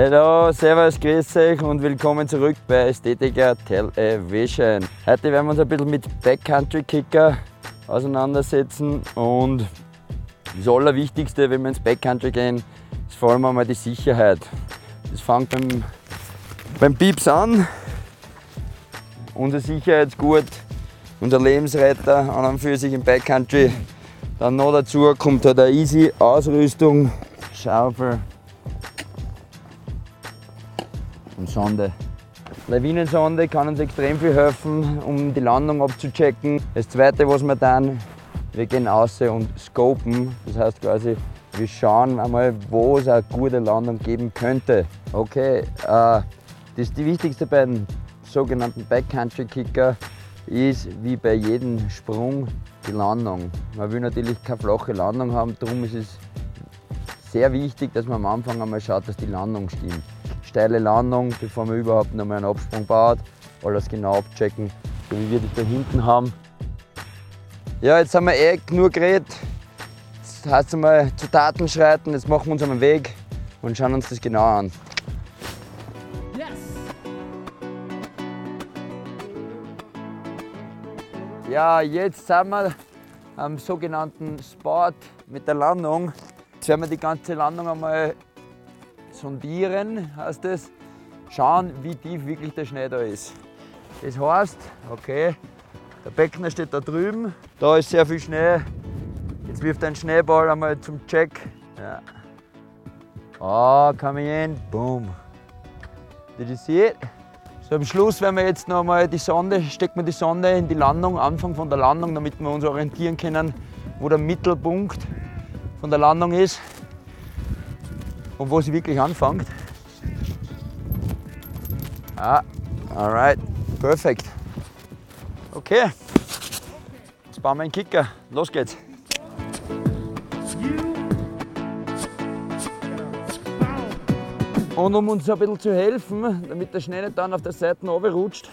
Hallo, servus, grüß euch und willkommen zurück bei Ästhetiker Television. Heute werden wir uns ein bisschen mit Backcountry Kicker auseinandersetzen und das Allerwichtigste, wenn wir ins Backcountry gehen, ist vor allem einmal die Sicherheit. Das fängt beim, beim Pieps an. Unser Sicherheitsgurt, unser Lebensretter an und für sich im Backcountry. Dann noch dazu kommt halt eine easy Ausrüstung, Schaufel, und Sonde. Lawinensonde kann uns extrem viel helfen, um die Landung abzuchecken. Das zweite, was wir dann, wir gehen raus und scopen. Das heißt quasi, wir schauen einmal, wo es eine gute Landung geben könnte. Okay, äh, das ist die wichtigste bei den sogenannten Backcountry Kicker ist wie bei jedem Sprung die Landung. Man will natürlich keine flache Landung haben, darum ist es sehr wichtig, dass man am Anfang einmal schaut, dass die Landung stimmt steile Landung, bevor man überhaupt noch mal einen Absprung baut. Alles genau abchecken, so wie wir das da hinten haben. Ja, jetzt haben wir eh genug geredet. Jetzt heißt es einmal zu Taten schreiten. Jetzt machen wir uns einen Weg und schauen uns das genau an. Ja, jetzt sind wir am sogenannten Spot mit der Landung. Jetzt werden wir die ganze Landung einmal sondieren, heißt es, schauen, wie tief wirklich der Schnee da ist. Das heißt, okay, der Beckner steht da drüben, da ist sehr viel Schnee. Jetzt wirft ein Schneeball einmal zum Check. Ja. Ah, oh, come in, boom. Did you see it? So am Schluss werden wir jetzt noch mal die Sonde, stecken wir die Sonde in die Landung, Anfang von der Landung, damit wir uns orientieren können, wo der Mittelpunkt von der Landung ist und wo sie wirklich anfängt. Ah, alright, perfekt. Okay, jetzt bauen wir einen Kicker. Los geht's. Und um uns ein bisschen zu helfen, damit der Schnee nicht dann auf der Seite rutscht,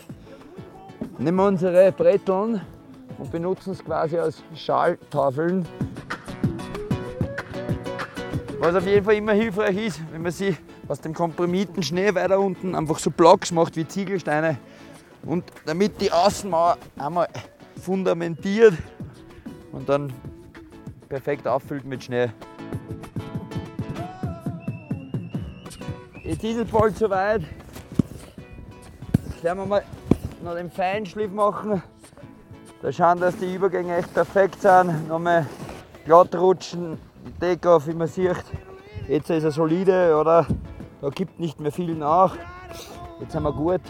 nehmen wir unsere Bretteln und benutzen es quasi als Schaltafeln. Was auf jeden Fall immer hilfreich ist, wenn man sich aus dem komprimierten Schnee weiter unten einfach so Blocks macht wie Ziegelsteine und damit die Außenmauer einmal fundamentiert und dann perfekt auffüllt mit Schnee. Jetzt ist es bald soweit. Jetzt werden wir mal noch den Feinschliff machen. Da schauen, dass die Übergänge echt perfekt sind. Nochmal glatt rutschen, Takeoff, wie man sieht. Jetzt ist er solide, oder? Da gibt nicht mehr viel nach. Jetzt sind wir gut.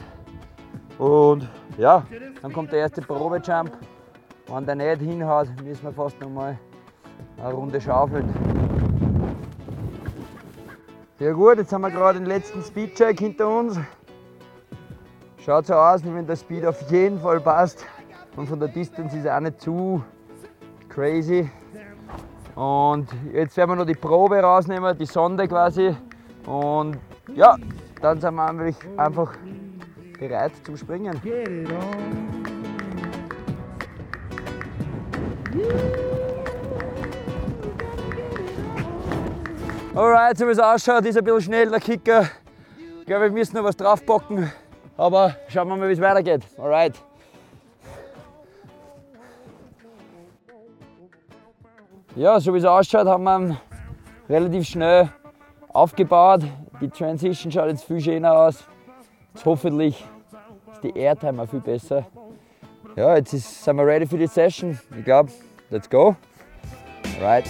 Und ja, dann kommt der erste Probejump. Wenn der nicht hinhaut, müssen wir fast noch mal eine Runde schaufeln. Sehr gut, jetzt haben wir gerade den letzten Speedcheck hinter uns. Schaut so aus, wie wenn der Speed auf jeden Fall passt. Und von der Distance ist er auch nicht zu crazy. Und jetzt werden wir noch die Probe rausnehmen, die Sonde quasi. Und ja, dann sind wir einfach bereit zum Springen. Alright, so wie es ausschaut, ist ein bisschen schnell der Kicker. Ich glaube, wir müssen noch was draufpacken. Aber schauen wir mal, wie es weitergeht. Alright. Ja, so wie es ausschaut, haben wir relativ schnell aufgebaut. Die Transition schaut jetzt viel schöner aus. Jetzt hoffentlich ist die Airtime auch viel besser. Ja, jetzt ist, sind wir ready für die Session. Ich glaube, let's go. Right.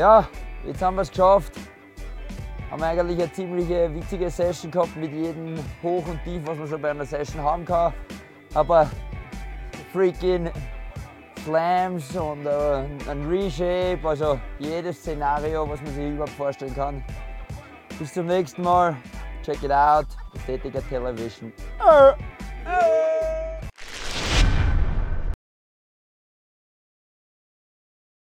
Ja, jetzt haben wir es geschafft. Haben eigentlich eine ziemlich witzige Session gehabt mit jedem Hoch und Tief, was man so bei einer Session haben kann. Aber freaking Slams und äh, ein Reshape, also jedes Szenario, was man sich überhaupt vorstellen kann. Bis zum nächsten Mal. Check it out. Ästhetiker Television. Äh.